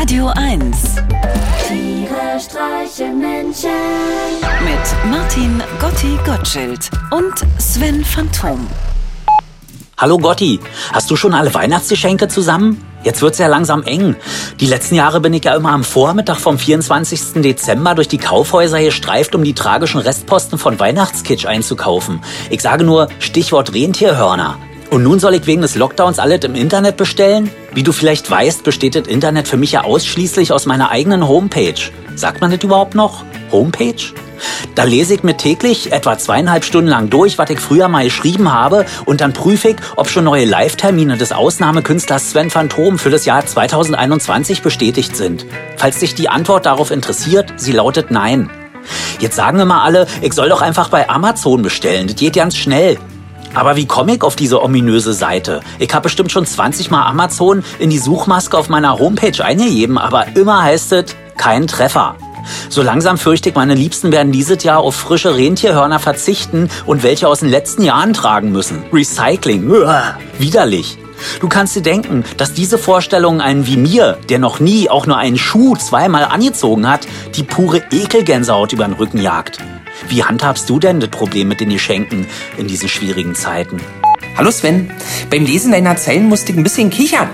Radio 1 Tiere streichen Menschen. mit Martin Gotti Gottschild und Sven Phantom. Hallo Gotti, hast du schon alle Weihnachtsgeschenke zusammen? Jetzt wird's ja langsam eng. Die letzten Jahre bin ich ja immer am Vormittag vom 24. Dezember durch die Kaufhäuser gestreift, um die tragischen Restposten von Weihnachtskitsch einzukaufen. Ich sage nur Stichwort Rentierhörner. Und nun soll ich wegen des Lockdowns alles im Internet bestellen? Wie du vielleicht weißt, besteht das Internet für mich ja ausschließlich aus meiner eigenen Homepage. Sagt man das überhaupt noch? Homepage? Da lese ich mir täglich etwa zweieinhalb Stunden lang durch, was ich früher mal geschrieben habe und dann prüfe ich, ob schon neue Live-Termine des Ausnahmekünstlers Sven Phantom für das Jahr 2021 bestätigt sind. Falls dich die Antwort darauf interessiert, sie lautet nein. Jetzt sagen immer alle, ich soll doch einfach bei Amazon bestellen, das geht ganz schnell. Aber wie komme ich auf diese ominöse Seite? Ich habe bestimmt schon 20 Mal Amazon in die Suchmaske auf meiner Homepage eingegeben, aber immer heißt es kein Treffer. So langsam fürchte ich, meine Liebsten werden dieses Jahr auf frische Rentierhörner verzichten und welche aus den letzten Jahren tragen müssen. Recycling. Uah, widerlich. Du kannst dir denken, dass diese Vorstellung einen wie mir, der noch nie auch nur einen Schuh zweimal angezogen hat, die pure Ekelgänsehaut über den Rücken jagt. Wie handhabst du denn das Problem mit den Geschenken in diesen schwierigen Zeiten? Hallo Sven, beim Lesen deiner Zeilen musste ich ein bisschen kichern.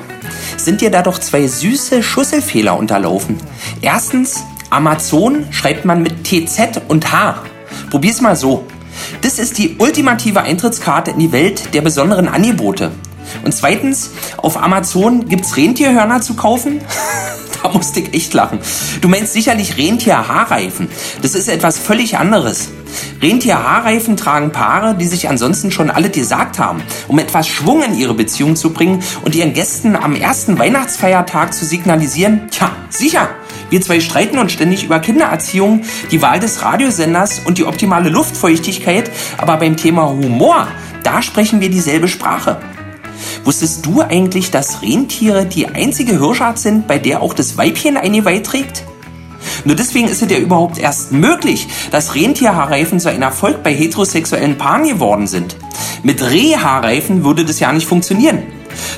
Sind dir da doch zwei süße Schusselfehler unterlaufen? Erstens, Amazon schreibt man mit TZ und H. Probier's mal so. Das ist die ultimative Eintrittskarte in die Welt der besonderen Angebote. Und zweitens, auf Amazon gibt's Rentierhörner zu kaufen? da musste ich echt lachen. Du meinst sicherlich Rentierhaarreifen. Das ist etwas völlig anderes. Rentierhaarreifen tragen Paare, die sich ansonsten schon alle gesagt haben, um etwas Schwung in ihre Beziehung zu bringen und ihren Gästen am ersten Weihnachtsfeiertag zu signalisieren, tja, sicher, wir zwei streiten uns ständig über Kindererziehung, die Wahl des Radiosenders und die optimale Luftfeuchtigkeit, aber beim Thema Humor, da sprechen wir dieselbe Sprache. Wusstest du eigentlich, dass Rentiere die einzige Hirschart sind, bei der auch das Weibchen ein Geweih trägt? Nur deswegen ist es ja überhaupt erst möglich, dass Rentierhaarreifen zu einem Erfolg bei heterosexuellen Paaren geworden sind. Mit Rehhaarreifen würde das ja nicht funktionieren.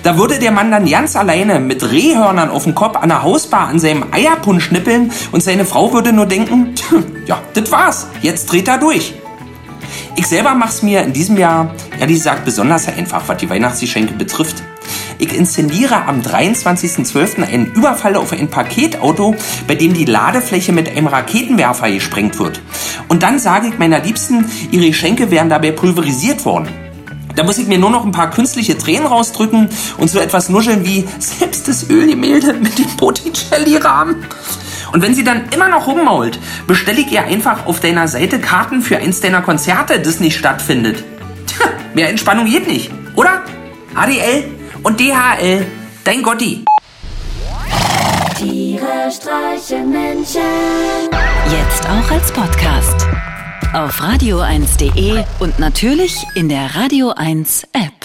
Da würde der Mann dann ganz alleine mit Rehhörnern auf dem Kopf an der Hausbar an seinem Eierpunsch schnippeln und seine Frau würde nur denken, ja, das war's, jetzt dreht er durch. Ich selber mach's mir in diesem Jahr, ehrlich gesagt, besonders einfach, was die Weihnachtsgeschenke betrifft. Ich inszeniere am 23.12. einen Überfall auf ein Paketauto, bei dem die Ladefläche mit einem Raketenwerfer gesprengt wird. Und dann sage ich meiner Liebsten, ihre Geschenke wären dabei pulverisiert worden. Da muss ich mir nur noch ein paar künstliche Tränen rausdrücken und so etwas nuscheln wie selbst das Ölgemälde mit dem Botticelli-Rahmen. Und wenn sie dann immer noch rummault, bestelle ich ihr einfach auf deiner Seite Karten für eins deiner Konzerte, das nicht stattfindet. Tja, mehr Entspannung geht nicht, oder? ADL und DHL, dein Gotti. Tiere streichen Menschen. Jetzt auch als Podcast. Auf radio1.de und natürlich in der Radio 1 App.